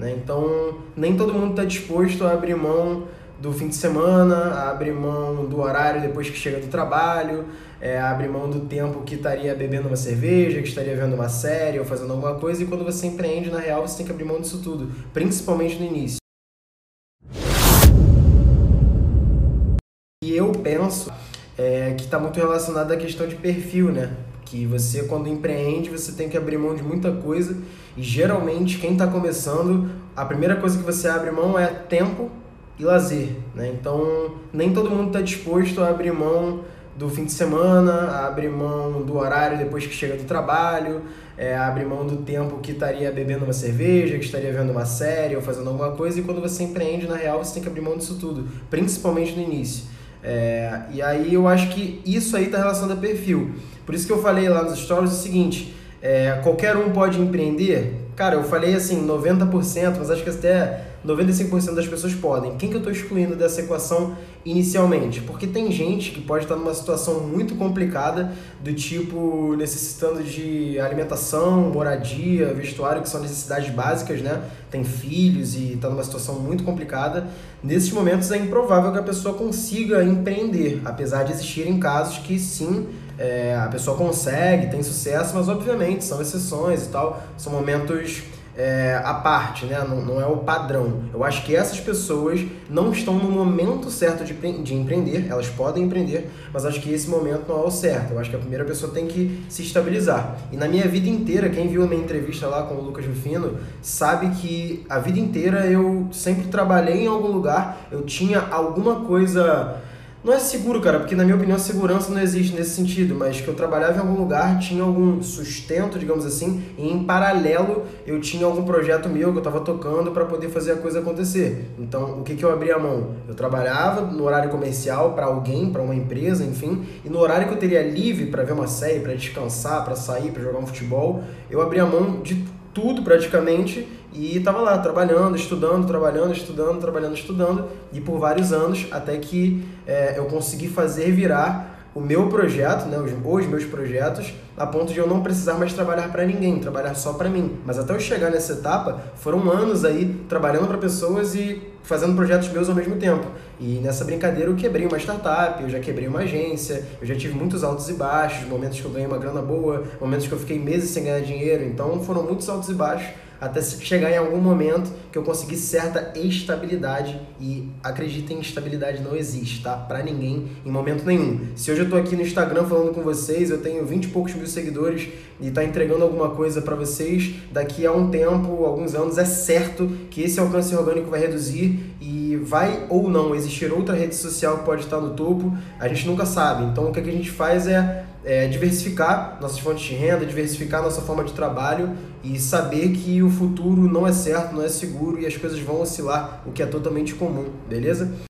Né? Então, nem todo mundo está disposto a abrir mão do fim de semana, a abrir mão do horário depois que chega do trabalho, é, a abrir mão do tempo que estaria bebendo uma cerveja, que estaria vendo uma série ou fazendo alguma coisa. E quando você empreende, na real, você tem que abrir mão disso tudo, principalmente no início. E eu penso é, que está muito relacionado à questão de perfil, né? Que você, quando empreende, você tem que abrir mão de muita coisa. E geralmente, quem está começando, a primeira coisa que você abre mão é tempo e lazer, né? Então, nem todo mundo está disposto a abrir mão do fim de semana, abrir mão do horário depois que chega do trabalho, é, a abrir mão do tempo que estaria bebendo uma cerveja, que estaria vendo uma série ou fazendo alguma coisa. E quando você empreende, na real, você tem que abrir mão disso tudo, principalmente no início. É, e aí eu acho que isso aí está relacionado a perfil. Por isso que eu falei lá nos stories o seguinte: é, qualquer um pode empreender? Cara, eu falei assim, 90%, mas acho que até 95% das pessoas podem. Quem que eu estou excluindo dessa equação inicialmente? Porque tem gente que pode estar numa situação muito complicada, do tipo necessitando de alimentação, moradia, vestuário, que são necessidades básicas, né? Tem filhos e está numa situação muito complicada. Nesses momentos é improvável que a pessoa consiga empreender, apesar de existirem casos que sim, é, a pessoa consegue, tem sucesso, mas obviamente são exceções e tal, são momentos é, a parte, né? Não, não, é o padrão. Eu acho que essas pessoas não estão no momento certo de, de empreender, elas podem empreender, mas acho que esse momento não é o certo. Eu acho que a primeira pessoa tem que se estabilizar. E na minha vida inteira, quem viu a minha entrevista lá com o Lucas Rufino, sabe que a vida inteira eu sempre trabalhei em algum lugar, eu tinha alguma coisa não é seguro, cara, porque na minha opinião segurança não existe nesse sentido, mas que eu trabalhava em algum lugar, tinha algum sustento, digamos assim, e em paralelo eu tinha algum projeto meu que eu estava tocando para poder fazer a coisa acontecer. Então, o que, que eu abria a mão? Eu trabalhava no horário comercial para alguém, para uma empresa, enfim, e no horário que eu teria livre para ver uma série, para descansar, para sair, para jogar um futebol, eu abria a mão de tudo praticamente e estava lá trabalhando, estudando, trabalhando, estudando, trabalhando, estudando e por vários anos até que é, eu consegui fazer virar o meu projeto, né, os, os meus projetos, a ponto de eu não precisar mais trabalhar para ninguém, trabalhar só para mim. Mas até eu chegar nessa etapa, foram anos aí trabalhando para pessoas e fazendo projetos meus ao mesmo tempo. E nessa brincadeira eu quebrei uma startup, eu já quebrei uma agência, eu já tive muitos altos e baixos, momentos que eu ganhei uma grana boa, momentos que eu fiquei meses sem ganhar dinheiro, então foram muitos altos e baixos até chegar em algum momento que eu consegui certa estabilidade e acreditem, estabilidade não existe, tá? Para ninguém em momento nenhum. Se hoje eu tô aqui no Instagram falando com vocês, eu tenho 20 e poucos mil seguidores e tá entregando alguma coisa para vocês, daqui a um tempo, alguns anos, é certo que esse alcance orgânico vai reduzir e vai ou não existir outra rede social que pode estar no topo, a gente nunca sabe. Então o que a gente faz é é, diversificar nossas fontes de renda, diversificar nossa forma de trabalho e saber que o futuro não é certo, não é seguro e as coisas vão oscilar, o que é totalmente comum, beleza?